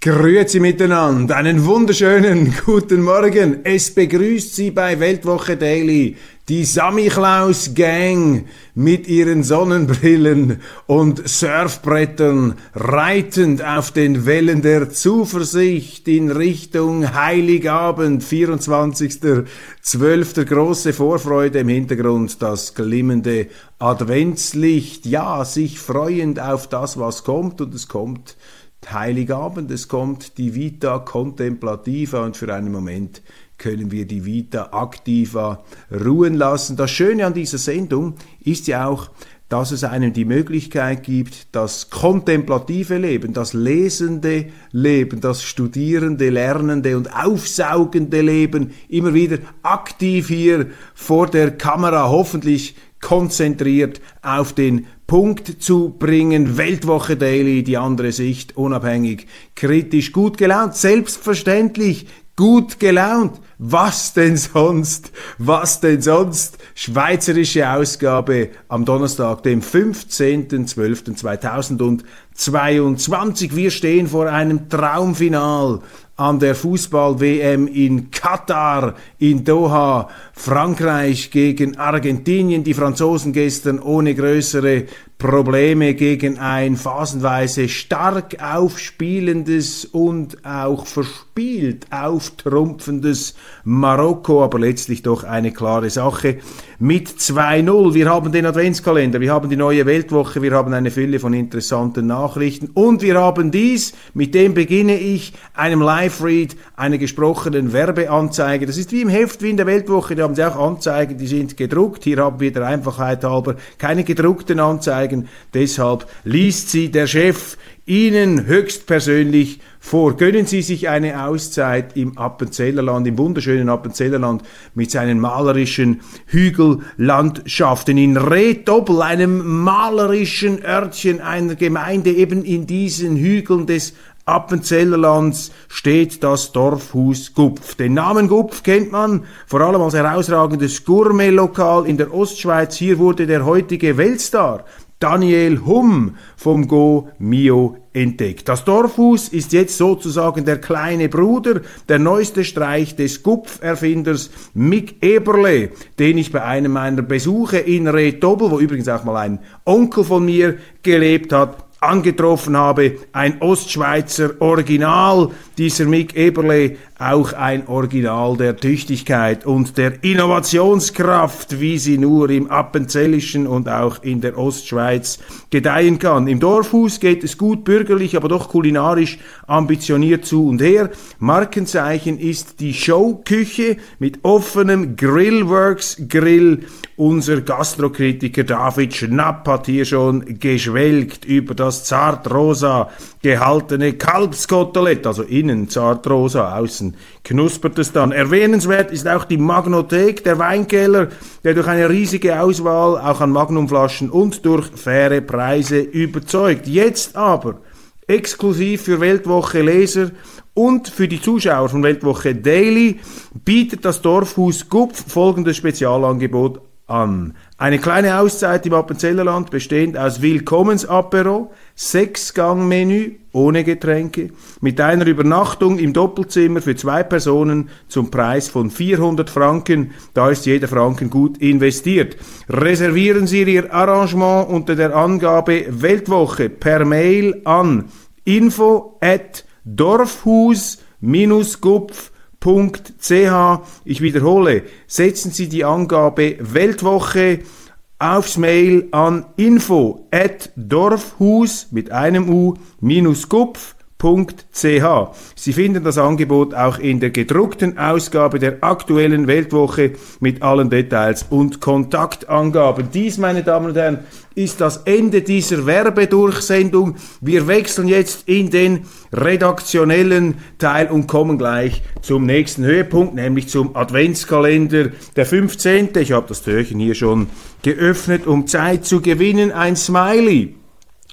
Grüezi miteinander, einen wunderschönen guten Morgen. Es begrüßt Sie bei Weltwoche Daily die Sammy Klaus Gang mit ihren Sonnenbrillen und Surfbrettern reitend auf den Wellen der Zuversicht in Richtung Heiligabend, 24.12. Große Vorfreude im Hintergrund, das glimmende Adventslicht, ja, sich freuend auf das, was kommt und es kommt Heiligabend, es kommt die Vita Contemplativa und für einen Moment können wir die Vita Activa ruhen lassen. Das Schöne an dieser Sendung ist ja auch, dass es einem die Möglichkeit gibt, das kontemplative Leben, das lesende Leben, das studierende, lernende und aufsaugende Leben immer wieder aktiv hier vor der Kamera, hoffentlich konzentriert auf den Punkt zu bringen. Weltwoche Daily, die andere Sicht, unabhängig, kritisch, gut gelaunt, selbstverständlich gut gelaunt. Was denn sonst? Was denn sonst? Schweizerische Ausgabe am Donnerstag, dem 15.12.2022. Wir stehen vor einem Traumfinal an der Fußball-WM in Katar, in Doha, Frankreich gegen Argentinien, die Franzosen gestern ohne größere Probleme gegen ein phasenweise stark aufspielendes und auch verspielt auftrumpfendes Marokko, aber letztlich doch eine klare Sache mit 2-0. Wir haben den Adventskalender, wir haben die neue Weltwoche, wir haben eine Fülle von interessanten Nachrichten. Und wir haben dies, mit dem beginne ich, einem Live-Read, einer gesprochenen Werbeanzeige. Das ist wie im Heft, wie in der Weltwoche, da haben sie auch Anzeigen, die sind gedruckt. Hier haben wir der Einfachheit halber keine gedruckten Anzeigen. Deshalb liest sie der Chef Ihnen höchstpersönlich vor. Gönnen Sie sich eine Auszeit im Appenzellerland, im wunderschönen Appenzellerland mit seinen malerischen Hügellandschaften. In Redobel, einem malerischen Örtchen einer Gemeinde eben in diesen Hügeln des Appenzellerlands steht das Dorfhaus Gupf. Den Namen Gupf kennt man vor allem als herausragendes Gourmetlokal in der Ostschweiz. Hier wurde der heutige Weltstar Daniel Humm vom Go Mio entdeckt. Das Dorfhaus ist jetzt sozusagen der kleine Bruder, der neueste Streich des Gupf-Erfinders Mick Eberle, den ich bei einem meiner Besuche in Redobel, wo übrigens auch mal ein Onkel von mir gelebt hat, angetroffen habe, ein Ostschweizer Original, dieser Mick Eberle, auch ein Original der Tüchtigkeit und der Innovationskraft, wie sie nur im Appenzellischen und auch in der Ostschweiz gedeihen kann. Im Dorfhus geht es gut bürgerlich, aber doch kulinarisch ambitioniert zu und her. Markenzeichen ist die Showküche mit offenem Grillworks Grill. Unser Gastrokritiker David Schnapp hat hier schon geschwelgt über das zartrosa gehaltene Kalbskotelett, also innen zartrosa, außen knuspert es dann. Erwähnenswert ist auch die Magnothek, der Weinkeller, der durch eine riesige Auswahl auch an Magnumflaschen und durch faire Preise überzeugt. Jetzt aber exklusiv für Weltwoche Leser und für die Zuschauer von Weltwoche Daily bietet das Dorfhaus Gupf folgendes Spezialangebot an. Eine kleine Auszeit im Appenzellerland bestehend aus Willkommensapero, Sechsgangmenü ohne Getränke, mit einer Übernachtung im Doppelzimmer für zwei Personen zum Preis von 400 Franken. Da ist jeder Franken gut investiert. Reservieren Sie Ihr Arrangement unter der Angabe Weltwoche per Mail an info at dorfhus-gupf ch. Ich wiederhole, setzen Sie die Angabe Weltwoche aufs Mail an info at dorfhus mit einem u minus gupf Sie finden das Angebot auch in der gedruckten Ausgabe der aktuellen Weltwoche mit allen Details und Kontaktangaben. Dies, meine Damen und Herren, ist das Ende dieser Werbedurchsendung. Wir wechseln jetzt in den redaktionellen Teil und kommen gleich zum nächsten Höhepunkt, nämlich zum Adventskalender der 15. Ich habe das Türchen hier schon geöffnet, um Zeit zu gewinnen. Ein Smiley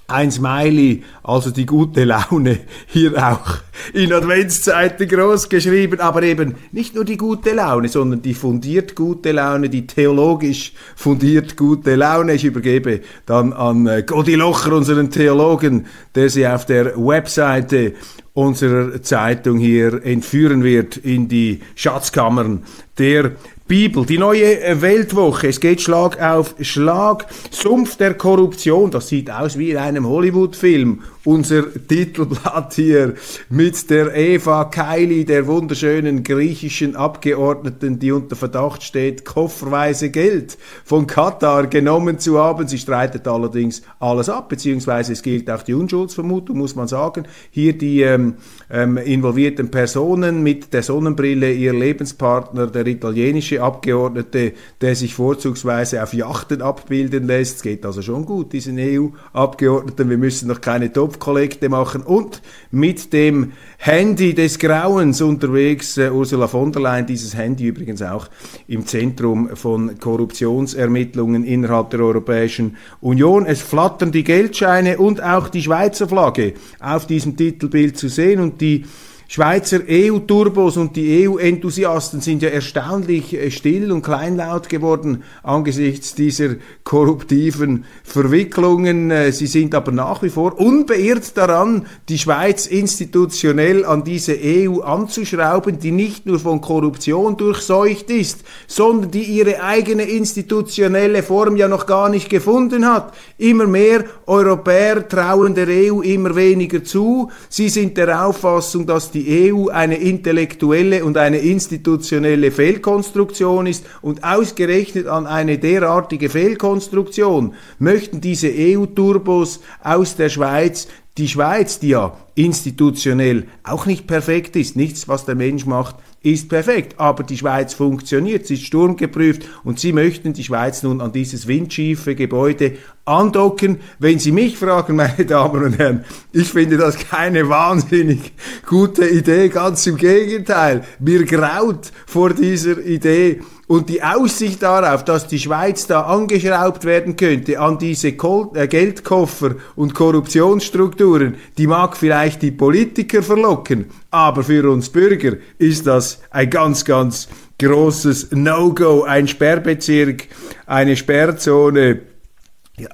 ein Smiley, also die gute Laune, hier auch in Adventszeiten groß geschrieben, aber eben nicht nur die gute Laune, sondern die fundiert gute Laune, die theologisch fundiert gute Laune. Ich übergebe dann an äh, Godi Locher, unseren Theologen, der sie auf der Webseite unserer Zeitung hier entführen wird in die Schatzkammern der Bibel, die neue Weltwoche. Es geht Schlag auf Schlag. Sumpf der Korruption. Das sieht aus wie in einem Hollywood-Film unser Titelblatt hier mit der Eva Kaili, der wunderschönen griechischen Abgeordneten, die unter Verdacht steht, kofferweise Geld von Katar genommen zu haben. Sie streitet allerdings alles ab, beziehungsweise es gilt auch die Unschuldsvermutung, muss man sagen. Hier die ähm, ähm, involvierten Personen mit der Sonnenbrille, ihr Lebenspartner, der italienische Abgeordnete, der sich vorzugsweise auf Yachten abbilden lässt. Es geht also schon gut, diesen EU-Abgeordneten. Wir müssen noch keine Topf Kopfkollekte machen und mit dem Handy des Grauens unterwegs. Uh, Ursula von der Leyen, dieses Handy übrigens auch im Zentrum von Korruptionsermittlungen innerhalb der Europäischen Union. Es flattern die Geldscheine und auch die Schweizer Flagge auf diesem Titelbild zu sehen und die Schweizer EU-Turbos und die EU-Enthusiasten sind ja erstaunlich äh, still und kleinlaut geworden angesichts dieser korruptiven Verwicklungen. Äh, sie sind aber nach wie vor unbeirrt daran, die Schweiz institutionell an diese EU anzuschrauben, die nicht nur von Korruption durchseucht ist, sondern die ihre eigene institutionelle Form ja noch gar nicht gefunden hat. Immer mehr Europäer trauen der EU immer weniger zu. Sie sind der Auffassung, dass die EU eine intellektuelle und eine institutionelle Fehlkonstruktion ist und ausgerechnet an eine derartige Fehlkonstruktion möchten diese EU-Turbos aus der Schweiz die Schweiz, die ja institutionell auch nicht perfekt ist, nichts, was der Mensch macht, ist perfekt, aber die Schweiz funktioniert, sie ist sturmgeprüft und sie möchten die Schweiz nun an dieses windschiefe Gebäude andocken. Wenn Sie mich fragen, meine Damen und Herren, ich finde das keine wahnsinnig gute Idee, ganz im Gegenteil. Mir graut vor dieser Idee und die Aussicht darauf, dass die Schweiz da angeschraubt werden könnte an diese äh, Geldkoffer und Korruptionsstrukturen, die mag vielleicht die Politiker verlocken, aber für uns Bürger ist das ein ganz, ganz großes No-Go, ein Sperrbezirk, eine Sperrzone,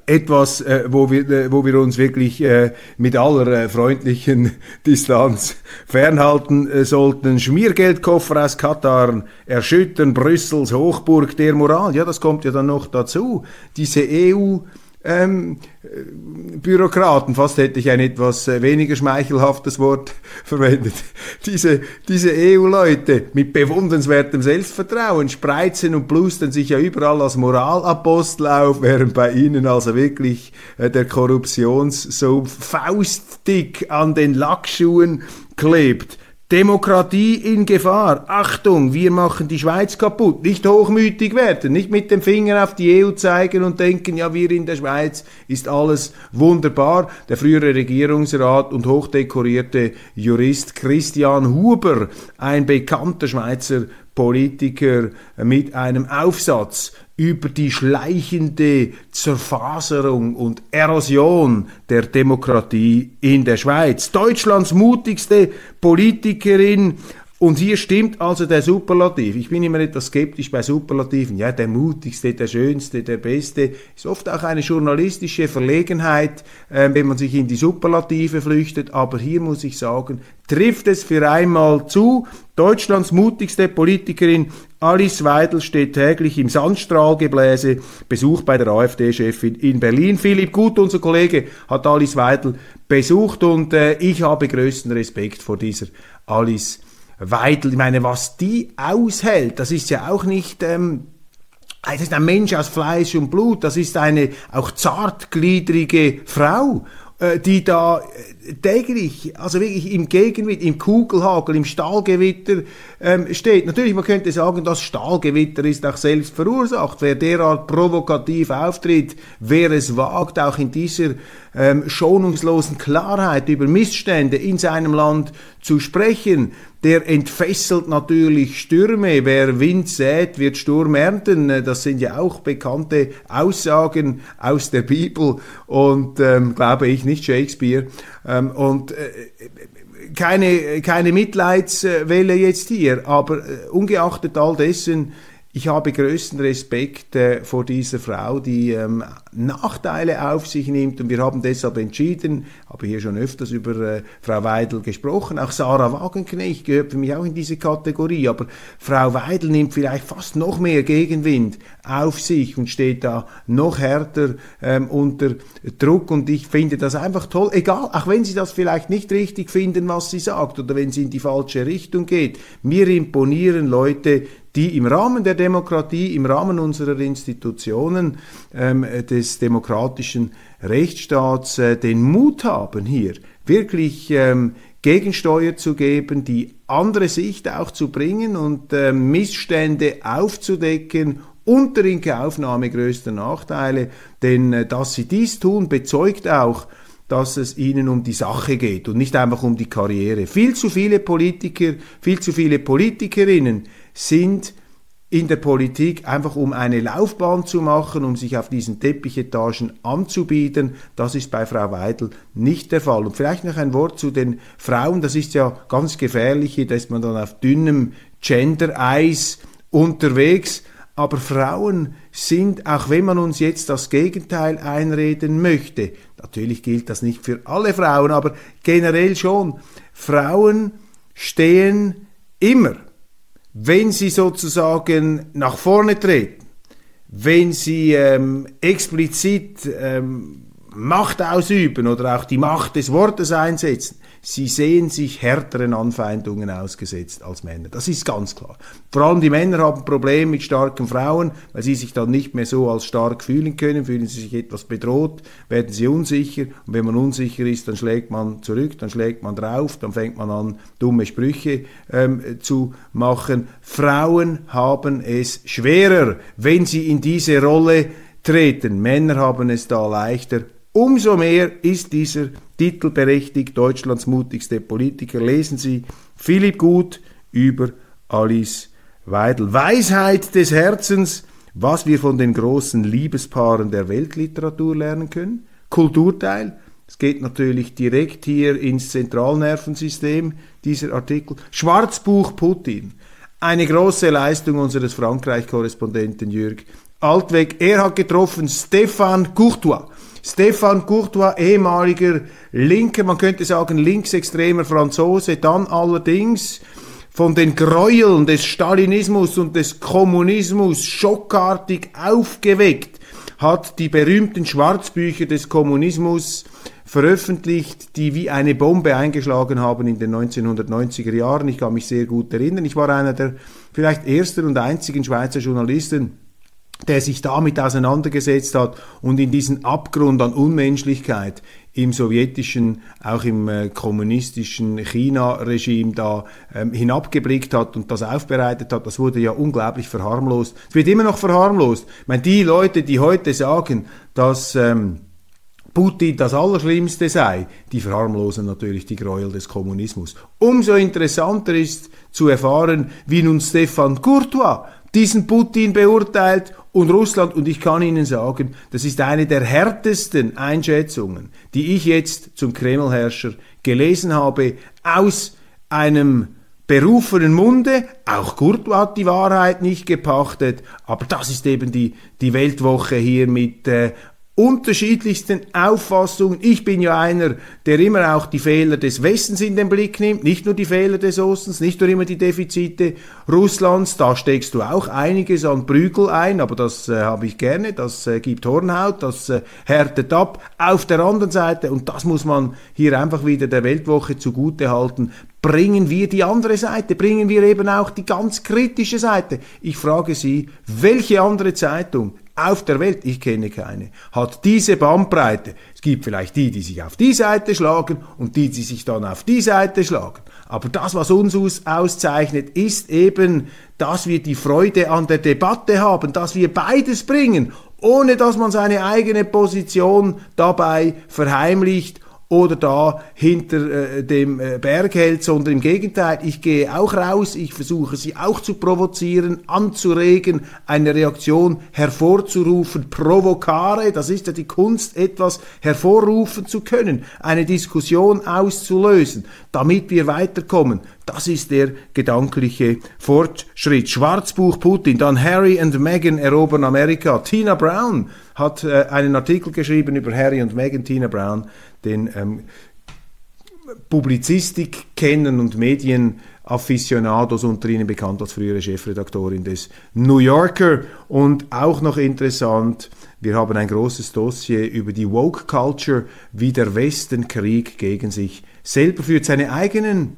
etwas, äh, wo, wir, äh, wo wir uns wirklich äh, mit aller äh, freundlichen Distanz fernhalten äh, sollten. Schmiergeldkoffer aus Katar erschüttern Brüssels Hochburg der Moral. Ja, das kommt ja dann noch dazu. Diese EU ähm, Bürokraten, fast hätte ich ein etwas äh, weniger schmeichelhaftes Wort verwendet, diese, diese EU-Leute mit bewundernswertem Selbstvertrauen spreizen und blustern sich ja überall als Moralapostel auf, während bei ihnen also wirklich äh, der Korruptionssumpf faustdick an den Lackschuhen klebt. Demokratie in Gefahr. Achtung, wir machen die Schweiz kaputt. Nicht hochmütig werden, nicht mit dem Finger auf die EU zeigen und denken, ja, wir in der Schweiz ist alles wunderbar. Der frühere Regierungsrat und hochdekorierte Jurist Christian Huber, ein bekannter Schweizer Politiker mit einem Aufsatz über die schleichende Zerfaserung und Erosion der Demokratie in der Schweiz. Deutschlands mutigste Politikerin und hier stimmt also der Superlativ. Ich bin immer etwas skeptisch bei Superlativen. Ja, der mutigste, der schönste, der beste. Ist oft auch eine journalistische Verlegenheit, äh, wenn man sich in die Superlative flüchtet. Aber hier muss ich sagen, trifft es für einmal zu. Deutschlands mutigste Politikerin Alice Weidel steht täglich im Sandstrahlgebläse. Besuch bei der AfD-Chefin in Berlin. Philipp Gut, unser Kollege, hat Alice Weidel besucht und äh, ich habe größten Respekt vor dieser Alice Weidel, ich meine, was die aushält, das ist ja auch nicht, ähm, das ist ein Mensch aus Fleisch und Blut, das ist eine auch zartgliedrige Frau. Äh, die da äh, täglich, also wirklich im Gegenwind, im Kugelhagel, im Stahlgewitter ähm, steht. Natürlich, man könnte sagen, das Stahlgewitter ist auch selbst verursacht. Wer derart provokativ auftritt, wer es wagt, auch in dieser ähm, schonungslosen Klarheit über Missstände in seinem Land zu sprechen, der entfesselt natürlich Stürme. Wer Wind sät, wird Sturm ernten. Das sind ja auch bekannte Aussagen aus der Bibel und ähm, glaube ich nicht Shakespeare. Ähm, und äh, keine, keine Mitleidswelle jetzt hier, aber äh, ungeachtet all dessen ich habe größten Respekt äh, vor dieser Frau, die ähm, Nachteile auf sich nimmt. Und wir haben deshalb entschieden, habe hier schon öfters über äh, Frau Weidel gesprochen, auch Sarah Wagenknecht gehört für mich auch in diese Kategorie, aber Frau Weidel nimmt vielleicht fast noch mehr Gegenwind auf sich und steht da noch härter ähm, unter Druck. Und ich finde das einfach toll, egal, auch wenn Sie das vielleicht nicht richtig finden, was sie sagt oder wenn sie in die falsche Richtung geht. Mir imponieren Leute, die im Rahmen der Demokratie, im Rahmen unserer Institutionen ähm, des demokratischen Rechtsstaats äh, den Mut haben, hier wirklich ähm, Gegensteuer zu geben, die andere Sicht auch zu bringen und äh, Missstände aufzudecken unter Inkaufnahme größter Nachteile. Denn äh, dass sie dies tun, bezeugt auch, dass es ihnen um die Sache geht und nicht einfach um die Karriere. Viel zu viele Politiker, viel zu viele Politikerinnen sind in der Politik einfach um eine Laufbahn zu machen, um sich auf diesen Teppichetagen anzubieten. Das ist bei Frau Weidel nicht der Fall. Und vielleicht noch ein Wort zu den Frauen. Das ist ja ganz gefährlich, hier ist man dann auf dünnem Gender-Eis unterwegs. Aber Frauen sind, auch wenn man uns jetzt das Gegenteil einreden möchte, natürlich gilt das nicht für alle Frauen, aber generell schon, Frauen stehen immer wenn sie sozusagen nach vorne treten, wenn sie ähm, explizit ähm, Macht ausüben oder auch die Macht des Wortes einsetzen, sie sehen sich härteren Anfeindungen ausgesetzt als Männer. Das ist ganz klar. Vor allem die Männer haben Probleme mit starken Frauen, weil sie sich dann nicht mehr so als stark fühlen können, fühlen sie sich etwas bedroht, werden sie unsicher und wenn man unsicher ist, dann schlägt man zurück, dann schlägt man drauf, dann fängt man an, dumme Sprüche ähm, zu machen. Frauen haben es schwerer, wenn sie in diese Rolle treten. Männer haben es da leichter Umso mehr ist dieser Titel berechtigt, Deutschlands mutigste Politiker. Lesen Sie Philipp Gut über Alice Weidel. Weisheit des Herzens, was wir von den großen Liebespaaren der Weltliteratur lernen können. Kulturteil, es geht natürlich direkt hier ins Zentralnervensystem, dieser Artikel. Schwarzbuch Putin, eine große Leistung unseres Frankreich-Korrespondenten Jürg Altweg. Er hat getroffen Stéphane Courtois Stefan Courtois, ehemaliger linker, man könnte sagen linksextremer Franzose, dann allerdings von den Gräueln des Stalinismus und des Kommunismus schockartig aufgeweckt, hat die berühmten Schwarzbücher des Kommunismus veröffentlicht, die wie eine Bombe eingeschlagen haben in den 1990er Jahren. Ich kann mich sehr gut erinnern. Ich war einer der vielleicht ersten und einzigen Schweizer Journalisten, der sich damit auseinandergesetzt hat und in diesen Abgrund an Unmenschlichkeit im sowjetischen, auch im äh, kommunistischen China-Regime da ähm, hinabgeblickt hat und das aufbereitet hat, das wurde ja unglaublich verharmlost. Es wird immer noch verharmlost. Ich meine, die Leute, die heute sagen, dass ähm, Putin das Allerschlimmste sei, die verharmlosen natürlich die Gräuel des Kommunismus. Umso interessanter ist zu erfahren, wie nun Stefan Courtois diesen Putin beurteilt und Russland. Und ich kann Ihnen sagen, das ist eine der härtesten Einschätzungen, die ich jetzt zum Kremlherrscher gelesen habe, aus einem berufenen Munde. Auch Kurto hat die Wahrheit nicht gepachtet, aber das ist eben die, die Weltwoche hier mit äh, unterschiedlichsten Auffassungen. Ich bin ja einer, der immer auch die Fehler des Westens in den Blick nimmt, nicht nur die Fehler des Ostens, nicht nur immer die Defizite Russlands. Da steckst du auch einiges an Prügel ein, aber das äh, habe ich gerne, das äh, gibt Hornhaut, das äh, härtet ab. Auf der anderen Seite, und das muss man hier einfach wieder der Weltwoche zugute halten, bringen wir die andere Seite, bringen wir eben auch die ganz kritische Seite. Ich frage Sie, welche andere Zeitung auf der Welt, ich kenne keine, hat diese Bandbreite. Es gibt vielleicht die, die sich auf die Seite schlagen und die, die sich dann auf die Seite schlagen. Aber das, was uns auszeichnet, ist eben, dass wir die Freude an der Debatte haben, dass wir beides bringen, ohne dass man seine eigene Position dabei verheimlicht oder da hinter äh, dem äh, Berg hält, sondern im Gegenteil, ich gehe auch raus, ich versuche sie auch zu provozieren, anzuregen, eine Reaktion hervorzurufen, provokare, das ist ja die Kunst, etwas hervorrufen zu können, eine Diskussion auszulösen, damit wir weiterkommen. Das ist der gedankliche Fortschritt. Schwarzbuch Putin, dann Harry und Meghan erobern Amerika. Tina Brown hat äh, einen Artikel geschrieben über Harry und Meghan. Tina Brown, den ähm, Publizistik kennen und Medienafficionados unter ihnen bekannt als frühere Chefredaktorin des New Yorker. Und auch noch interessant, wir haben ein großes Dossier über die Woke Culture, wie der Westen Krieg gegen sich selber führt, seine eigenen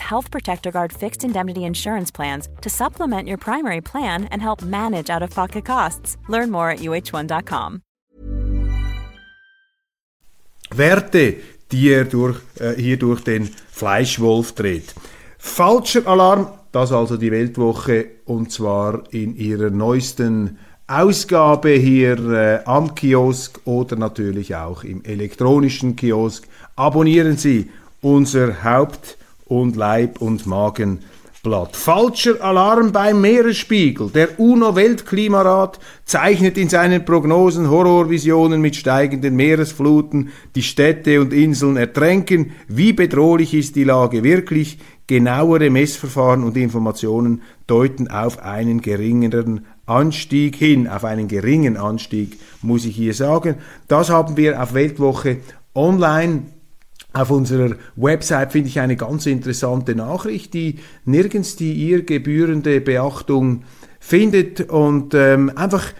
Health Protector Guard fixed indemnity insurance plans to supplement your primary plan and help manage out of pocket costs. Learn more at uh1.com. Werte, die er durch, äh, hier durch den Fleischwolf dreht. Falscher Alarm, das also die Weltwoche und zwar in ihrer neuesten Ausgabe hier äh, am Kiosk oder natürlich auch im elektronischen Kiosk. Abonnieren Sie unser Haupt- und Leib- und Magenblatt. Falscher Alarm beim Meeresspiegel. Der UNO-Weltklimarat zeichnet in seinen Prognosen Horrorvisionen mit steigenden Meeresfluten, die Städte und Inseln ertränken. Wie bedrohlich ist die Lage wirklich? Genauere Messverfahren und Informationen deuten auf einen geringeren Anstieg hin, auf einen geringen Anstieg, muss ich hier sagen. Das haben wir auf Weltwoche online auf unserer Website finde ich eine ganz interessante Nachricht, die nirgends die ihr gebührende Beachtung findet und ähm, einfach,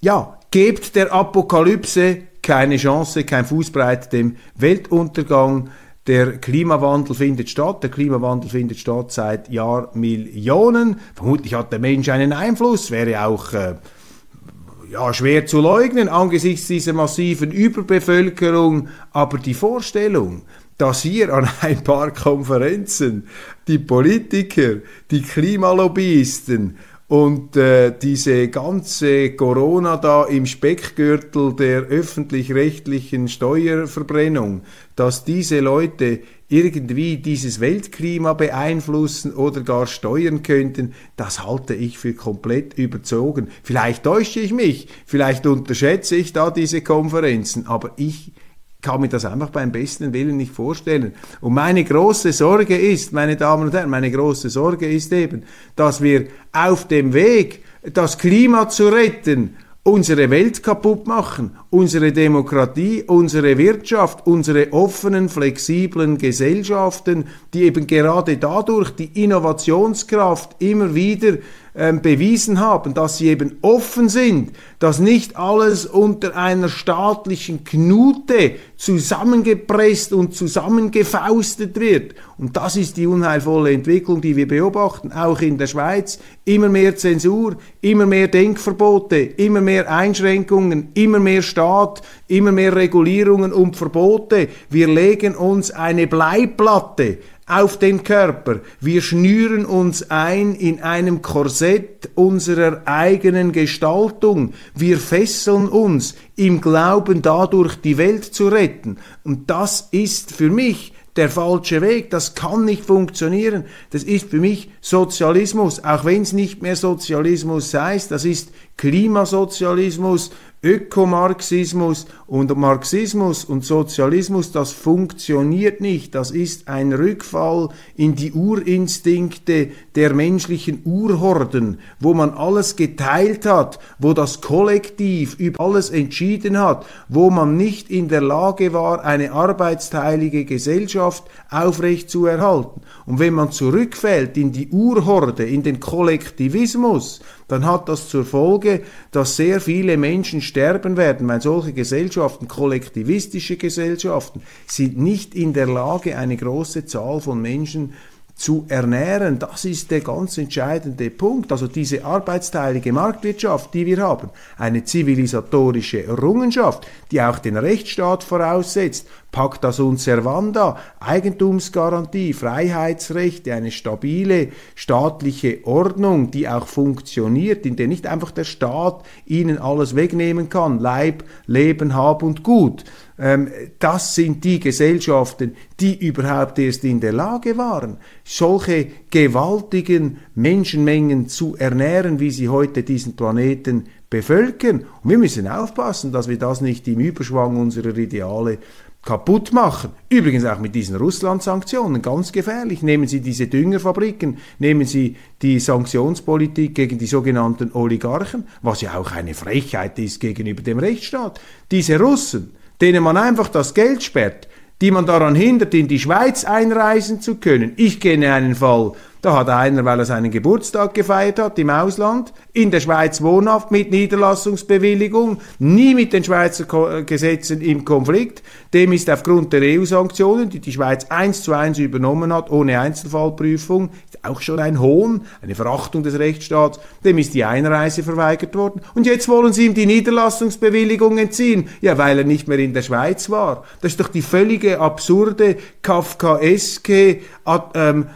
ja, gebt der Apokalypse keine Chance, kein Fußbreit dem Weltuntergang. Der Klimawandel findet statt. Der Klimawandel findet statt seit Jahrmillionen. Vermutlich hat der Mensch einen Einfluss, wäre auch äh, ja, schwer zu leugnen angesichts dieser massiven Überbevölkerung, aber die Vorstellung, dass hier an ein paar Konferenzen die Politiker, die Klimalobbyisten und äh, diese ganze Corona da im Speckgürtel der öffentlich-rechtlichen Steuerverbrennung, dass diese Leute irgendwie dieses Weltklima beeinflussen oder gar steuern könnten, das halte ich für komplett überzogen. Vielleicht täusche ich mich, vielleicht unterschätze ich da diese Konferenzen, aber ich kann mir das einfach beim besten Willen nicht vorstellen. Und meine große Sorge ist, meine Damen und Herren, meine große Sorge ist eben, dass wir auf dem Weg, das Klima zu retten, unsere Welt kaputt machen, unsere Demokratie, unsere Wirtschaft, unsere offenen, flexiblen Gesellschaften, die eben gerade dadurch die Innovationskraft immer wieder ähm, bewiesen haben, dass sie eben offen sind, dass nicht alles unter einer staatlichen Knute zusammengepresst und zusammengefaustet wird. Und das ist die unheilvolle Entwicklung, die wir beobachten, auch in der Schweiz. Immer mehr Zensur, immer mehr Denkverbote, immer mehr Einschränkungen, immer mehr Staat, immer mehr Regulierungen und Verbote. Wir legen uns eine Bleiplatte auf den Körper. Wir schnüren uns ein in einem Korsett unserer eigenen Gestaltung. Wir fesseln uns im Glauben dadurch die Welt zu retten. Und das ist für mich der falsche Weg. Das kann nicht funktionieren. Das ist für mich Sozialismus, auch wenn es nicht mehr Sozialismus heißt. Das ist Klimasozialismus, Ökomarxismus und Marxismus und Sozialismus, das funktioniert nicht. Das ist ein Rückfall in die Urinstinkte der menschlichen Urhorden, wo man alles geteilt hat, wo das Kollektiv über alles entschieden hat, wo man nicht in der Lage war, eine arbeitsteilige Gesellschaft aufrechtzuerhalten. Und wenn man zurückfällt in die Urhorde, in den Kollektivismus, dann hat das zur Folge, dass sehr viele Menschen sterben werden, weil solche Gesellschaften, kollektivistische Gesellschaften, sind nicht in der Lage, eine große Zahl von Menschen zu ernähren. Das ist der ganz entscheidende Punkt. Also diese arbeitsteilige Marktwirtschaft, die wir haben, eine zivilisatorische Errungenschaft, die auch den Rechtsstaat voraussetzt, Pacta sunt servanda, Eigentumsgarantie, Freiheitsrechte, eine stabile staatliche Ordnung, die auch funktioniert, in der nicht einfach der Staat ihnen alles wegnehmen kann, Leib, Leben, Hab und Gut, das sind die Gesellschaften, die überhaupt erst in der Lage waren, solche gewaltigen Menschenmengen zu ernähren, wie sie heute diesen Planeten bevölkern. Und wir müssen aufpassen, dass wir das nicht im Überschwang unserer Ideale kaputt machen. Übrigens auch mit diesen Russland-Sanktionen, ganz gefährlich. Nehmen Sie diese Düngerfabriken, nehmen Sie die Sanktionspolitik gegen die sogenannten Oligarchen, was ja auch eine Frechheit ist gegenüber dem Rechtsstaat. Diese Russen, denen man einfach das Geld sperrt, die man daran hindert, in die Schweiz einreisen zu können. Ich kenne einen Fall, da hat einer, weil er seinen Geburtstag gefeiert hat im Ausland, in der Schweiz wohnhaft mit Niederlassungsbewilligung, nie mit den Schweizer äh, Gesetzen im Konflikt. Dem ist aufgrund der EU-Sanktionen, die die Schweiz eins zu eins übernommen hat, ohne Einzelfallprüfung, auch schon ein Hohn, eine Verachtung des Rechtsstaats, dem ist die Einreise verweigert worden. Und jetzt wollen sie ihm die Niederlassungsbewilligung entziehen, ja, weil er nicht mehr in der Schweiz war. Das ist doch die völlige absurde, kafkaeske, ähm,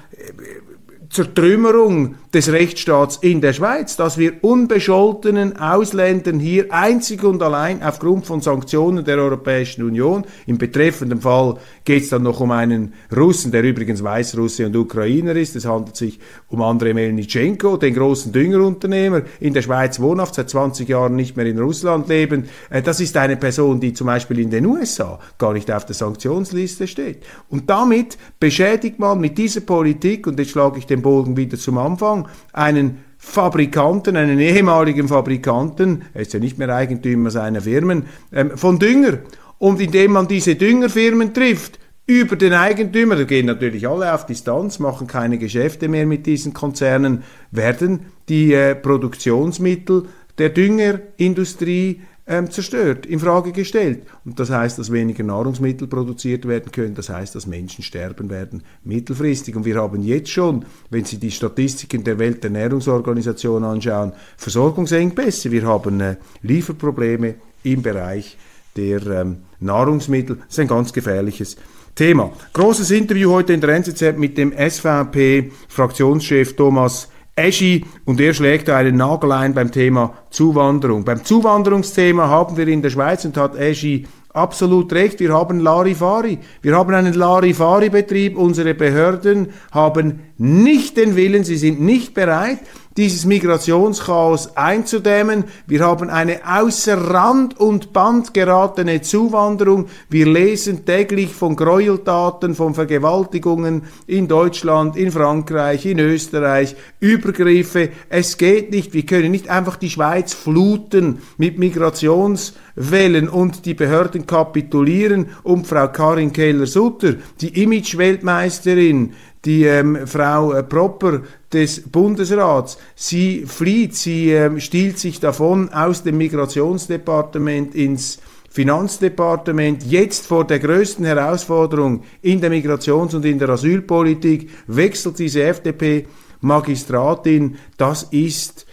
Zertrümmerung des Rechtsstaats in der Schweiz, dass wir unbescholtenen Ausländern hier einzig und allein aufgrund von Sanktionen der Europäischen Union, im betreffenden Fall geht es dann noch um einen Russen, der übrigens Weißrusse und Ukrainer ist, es handelt sich um Andrei Melnitschenko, den großen Düngerunternehmer, in der Schweiz wohnhaft, seit 20 Jahren nicht mehr in Russland leben. Äh, das ist eine Person, die zum Beispiel in den USA gar nicht auf der Sanktionsliste steht. Und damit beschädigt man mit dieser Politik, und jetzt schlage ich den Bogen wieder zum Anfang, einen Fabrikanten, einen ehemaligen Fabrikanten, er ist ja nicht mehr Eigentümer seiner Firmen, ähm, von Dünger. Und indem man diese Düngerfirmen trifft, über den Eigentümer, da gehen natürlich alle auf Distanz, machen keine Geschäfte mehr mit diesen Konzernen, werden die äh, Produktionsmittel der Düngerindustrie ähm, zerstört, in Frage gestellt. Und das heißt, dass weniger Nahrungsmittel produziert werden können, das heißt, dass Menschen sterben werden mittelfristig. Und wir haben jetzt schon, wenn Sie die Statistiken der Welternährungsorganisation anschauen, Versorgungsengpässe. Wir haben äh, Lieferprobleme im Bereich der ähm, Nahrungsmittel. Das ist ein ganz gefährliches Thema. Großes Interview heute in der NZZ mit dem SVP-Fraktionschef Thomas Eschi und er schlägt da einen Nagel ein beim Thema Zuwanderung. Beim Zuwanderungsthema haben wir in der Schweiz und hat Eschi absolut recht, wir haben Larifari. Wir haben einen Larifari-Betrieb. Unsere Behörden haben nicht den Willen, sie sind nicht bereit, dieses Migrationschaos einzudämmen. Wir haben eine außer Rand und Band geratene Zuwanderung. Wir lesen täglich von Gräueltaten, von Vergewaltigungen in Deutschland, in Frankreich, in Österreich, Übergriffe. Es geht nicht. Wir können nicht einfach die Schweiz fluten mit Migrationswellen und die Behörden kapitulieren um Frau Karin Keller-Sutter, die Image-Weltmeisterin, die ähm, Frau äh, Propper des Bundesrats, sie flieht, sie ähm, stiehlt sich davon aus dem Migrationsdepartement ins Finanzdepartement jetzt vor der größten Herausforderung in der Migrations- und in der Asylpolitik wechselt diese FDP-Magistratin. Das ist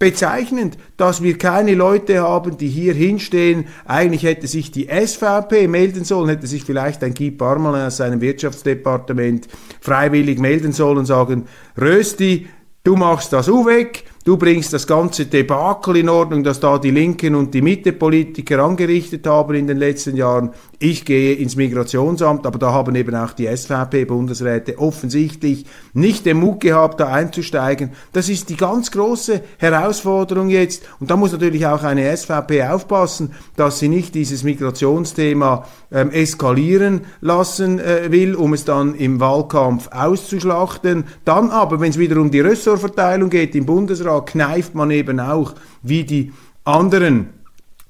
bezeichnend, dass wir keine Leute haben, die hier hinstehen. Eigentlich hätte sich die SVP melden sollen, hätte sich vielleicht ein Guy Parmelin aus seinem Wirtschaftsdepartement freiwillig melden sollen und sagen, Rösti, du machst das U weg, du bringst das ganze Debakel in Ordnung, das da die Linken und die Mitte-Politiker angerichtet haben in den letzten Jahren. Ich gehe ins Migrationsamt, aber da haben eben auch die SVP-Bundesräte offensichtlich nicht den Mut gehabt, da einzusteigen. Das ist die ganz große Herausforderung jetzt. Und da muss natürlich auch eine SVP aufpassen, dass sie nicht dieses Migrationsthema ähm, eskalieren lassen äh, will, um es dann im Wahlkampf auszuschlachten. Dann aber, wenn es wieder um die Ressortverteilung geht im Bundesrat, kneift man eben auch wie die anderen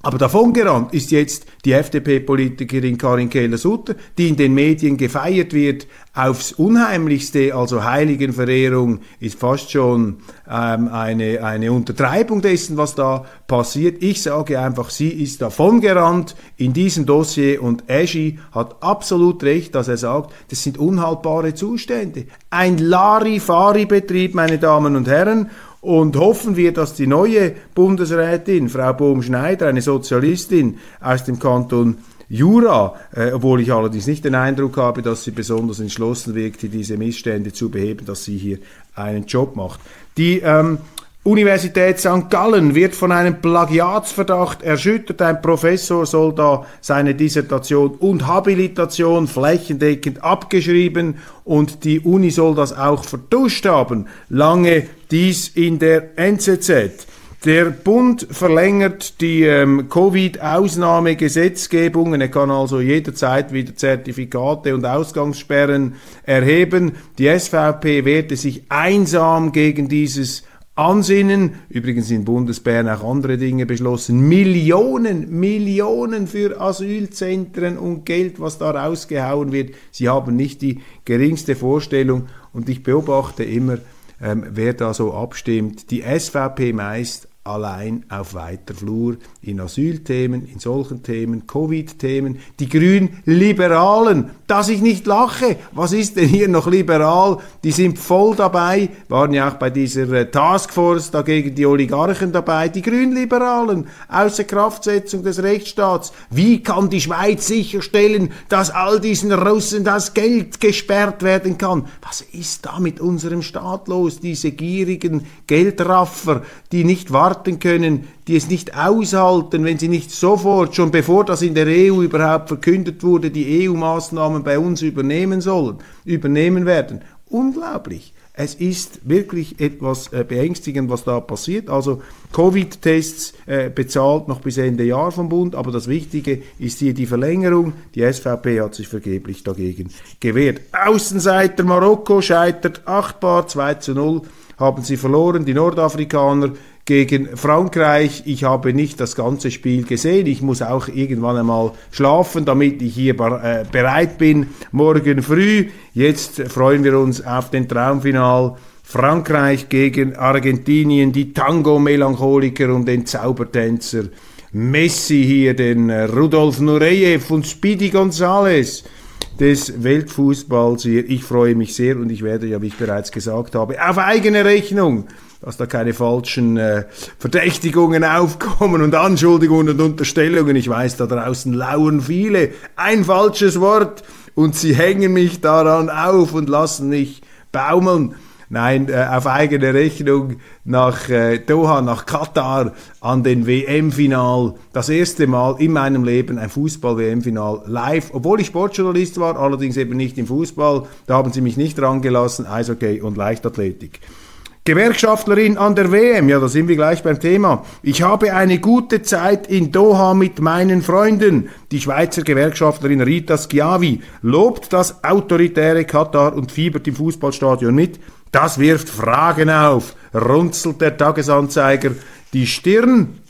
aber davongerannt ist jetzt die FDP-Politikerin Karin Keller-Sutter, die in den Medien gefeiert wird aufs Unheimlichste, also Heiligenverehrung ist fast schon ähm, eine, eine Untertreibung dessen, was da passiert. Ich sage einfach, sie ist davongerannt in diesem Dossier und Eschi hat absolut recht, dass er sagt, das sind unhaltbare Zustände. Ein Larifari-Betrieb, meine Damen und Herren, und hoffen wir, dass die neue Bundesrätin, Frau Bohm-Schneider, eine Sozialistin aus dem Kanton Jura, äh, obwohl ich allerdings nicht den Eindruck habe, dass sie besonders entschlossen wirkte, diese Missstände zu beheben, dass sie hier einen Job macht. Die ähm, Universität St. Gallen wird von einem Plagiatsverdacht erschüttert. Ein Professor soll da seine Dissertation und Habilitation flächendeckend abgeschrieben und die Uni soll das auch vertuscht haben. Lange dies in der NZZ. Der Bund verlängert die ähm, Covid-Ausnahmegesetzgebungen. Er kann also jederzeit wieder Zertifikate und Ausgangssperren erheben. Die SVP wehrte sich einsam gegen dieses Ansinnen, übrigens in Bundesbern auch andere Dinge beschlossen, Millionen, Millionen für Asylzentren und Geld, was da rausgehauen wird. Sie haben nicht die geringste Vorstellung und ich beobachte immer, ähm, wer da so abstimmt. Die SVP meist allein auf weiter Flur in Asylthemen, in solchen Themen, Covid-Themen. Die Grün-Liberalen, dass ich nicht lache. Was ist denn hier noch liberal? Die sind voll dabei, waren ja auch bei dieser äh, Taskforce dagegen die Oligarchen dabei. Die Grün-Liberalen, außer Kraftsetzung des Rechtsstaats. Wie kann die Schweiz sicherstellen, dass all diesen Russen das Geld gesperrt werden kann? Was ist da mit unserem Staat los? Diese gierigen Geldraffer, die nicht warten warten können, die es nicht aushalten, wenn sie nicht sofort, schon bevor das in der EU überhaupt verkündet wurde, die EU-Maßnahmen bei uns übernehmen sollen, übernehmen werden. Unglaublich. Es ist wirklich etwas äh, beängstigend, was da passiert. Also Covid-Tests äh, bezahlt noch bis Ende Jahr vom Bund, aber das Wichtige ist hier die Verlängerung. Die SVP hat sich vergeblich dagegen gewehrt. Außenseiter Marokko scheitert achtbar, 2 zu 0 haben sie verloren. Die Nordafrikaner gegen Frankreich. Ich habe nicht das ganze Spiel gesehen. Ich muss auch irgendwann einmal schlafen, damit ich hier äh, bereit bin morgen früh. Jetzt freuen wir uns auf den Traumfinal. Frankreich gegen Argentinien, die Tango-Melancholiker und den Zaubertänzer. Messi hier, den äh, Rudolf Nureyev und Speedy Gonzales des Weltfußballs hier. Ich freue mich sehr und ich werde ja, wie ich bereits gesagt habe, auf eigene Rechnung dass da keine falschen äh, Verdächtigungen aufkommen und Anschuldigungen und Unterstellungen. Ich weiß, da draußen lauern viele. Ein falsches Wort und sie hängen mich daran auf und lassen mich baumeln. Nein, äh, auf eigene Rechnung nach äh, Doha, nach Katar, an den WM-Final. Das erste Mal in meinem Leben ein Fußball-WM-Final live, obwohl ich Sportjournalist war, allerdings eben nicht im Fußball. Da haben sie mich nicht rangelassen, Eishockey und Leichtathletik. Gewerkschaftlerin an der WM, ja, da sind wir gleich beim Thema. Ich habe eine gute Zeit in Doha mit meinen Freunden. Die Schweizer Gewerkschaftlerin Rita Schiavi lobt das autoritäre Katar und fiebert im Fußballstadion mit. Das wirft Fragen auf, runzelt der Tagesanzeiger die Stirn.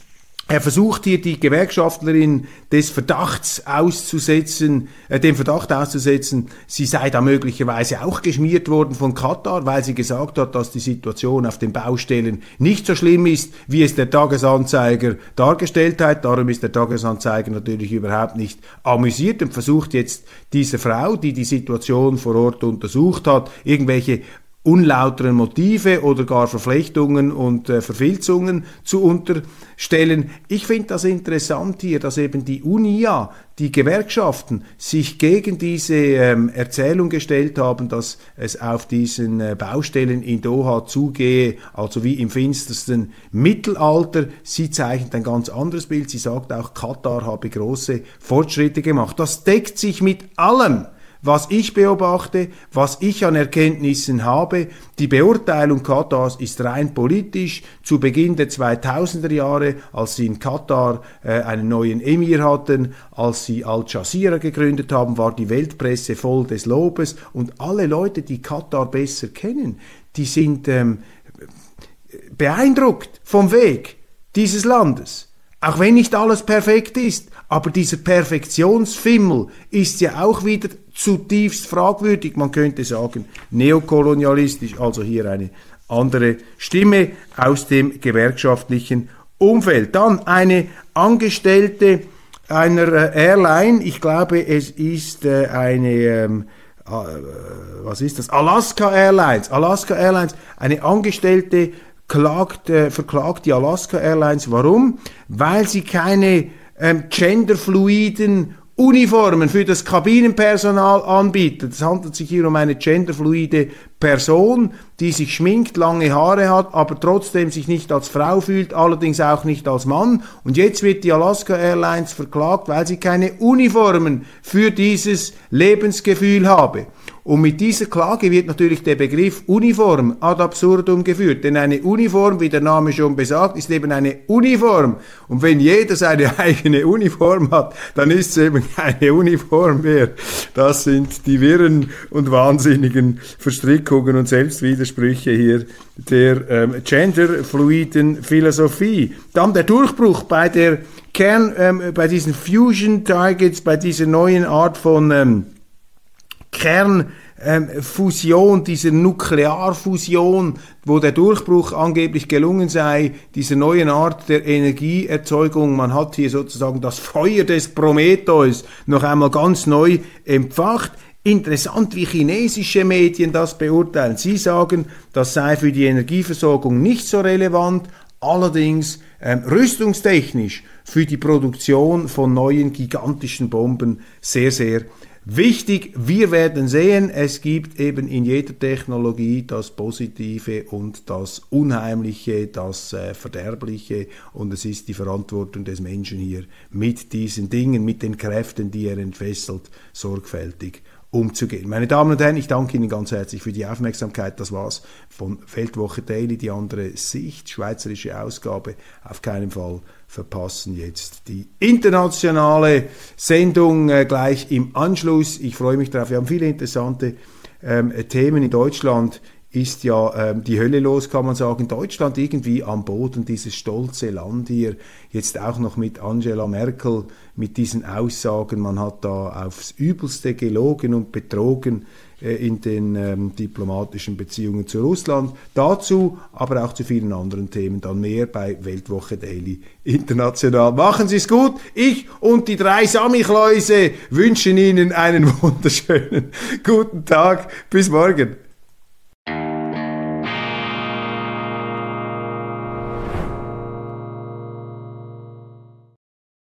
Er versucht hier die Gewerkschaftlerin des Verdachts auszusetzen, äh, dem Verdacht auszusetzen, sie sei da möglicherweise auch geschmiert worden von Katar, weil sie gesagt hat, dass die Situation auf den Baustellen nicht so schlimm ist, wie es der Tagesanzeiger dargestellt hat. Darum ist der Tagesanzeiger natürlich überhaupt nicht amüsiert und versucht jetzt diese Frau, die die Situation vor Ort untersucht hat, irgendwelche unlauteren Motive oder gar Verflechtungen und äh, Verfilzungen zu unterstellen. Ich finde das interessant hier, dass eben die UNIA, die Gewerkschaften, sich gegen diese ähm, Erzählung gestellt haben, dass es auf diesen äh, Baustellen in Doha zugehe, also wie im finstersten Mittelalter. Sie zeichnet ein ganz anderes Bild. Sie sagt auch, Katar habe große Fortschritte gemacht. Das deckt sich mit allem, was ich beobachte, was ich an Erkenntnissen habe. Die Beurteilung Katars ist rein politisch. Zu Beginn der 2000er Jahre, als sie in Katar äh, einen neuen Emir hatten, als sie Al Jazeera gegründet haben, war die Weltpresse voll des Lobes und alle Leute, die Katar besser kennen, die sind ähm, beeindruckt vom Weg dieses Landes. Auch wenn nicht alles perfekt ist, aber dieser Perfektionsfimmel ist ja auch wieder zutiefst fragwürdig, man könnte sagen neokolonialistisch, also hier eine andere Stimme aus dem gewerkschaftlichen Umfeld. Dann eine Angestellte einer äh, Airline, ich glaube es ist äh, eine, ähm, äh, was ist das, Alaska Airlines, Alaska Airlines, eine Angestellte klagt, verklagt die Alaska Airlines. Warum? Weil sie keine ähm, genderfluiden Uniformen für das Kabinenpersonal anbietet. Es handelt sich hier um eine genderfluide Person, die sich schminkt, lange Haare hat, aber trotzdem sich nicht als Frau fühlt, allerdings auch nicht als Mann. Und jetzt wird die Alaska Airlines verklagt, weil sie keine Uniformen für dieses Lebensgefühl habe. Und mit dieser Klage wird natürlich der Begriff Uniform ad absurdum geführt. Denn eine Uniform, wie der Name schon besagt, ist eben eine Uniform. Und wenn jeder seine eigene Uniform hat, dann ist es eben keine Uniform mehr. Das sind die wirren und wahnsinnigen Verstrickungen und Selbstwidersprüche hier der ähm, genderfluiden Philosophie. Dann der Durchbruch bei der Kern, ähm, bei diesen Fusion Targets, bei dieser neuen Art von ähm, Kernfusion, ähm, dieser Nuklearfusion, wo der Durchbruch angeblich gelungen sei, dieser neuen Art der Energieerzeugung. Man hat hier sozusagen das Feuer des Prometheus noch einmal ganz neu empfacht. Interessant, wie chinesische Medien das beurteilen. Sie sagen, das sei für die Energieversorgung nicht so relevant, allerdings ähm, rüstungstechnisch für die Produktion von neuen gigantischen Bomben sehr, sehr Wichtig, wir werden sehen, es gibt eben in jeder Technologie das Positive und das Unheimliche, das äh, Verderbliche und es ist die Verantwortung des Menschen hier mit diesen Dingen, mit den Kräften, die er entfesselt, sorgfältig umzugehen. Meine Damen und Herren, ich danke Ihnen ganz herzlich für die Aufmerksamkeit. Das war's von Feldwoche Daily, die andere Sicht, schweizerische Ausgabe. Auf keinen Fall verpassen jetzt die internationale Sendung äh, gleich im Anschluss. Ich freue mich darauf. Wir haben viele interessante ähm, Themen in Deutschland ist ja ähm, die Hölle los, kann man sagen. Deutschland irgendwie am Boden, dieses stolze Land hier, jetzt auch noch mit Angela Merkel, mit diesen Aussagen, man hat da aufs Übelste gelogen und betrogen in den ähm, diplomatischen Beziehungen zu Russland. Dazu, aber auch zu vielen anderen Themen dann mehr bei Weltwoche Daily International. Machen Sie es gut. Ich und die drei Samichlläuse wünschen Ihnen einen wunderschönen guten Tag. Bis morgen.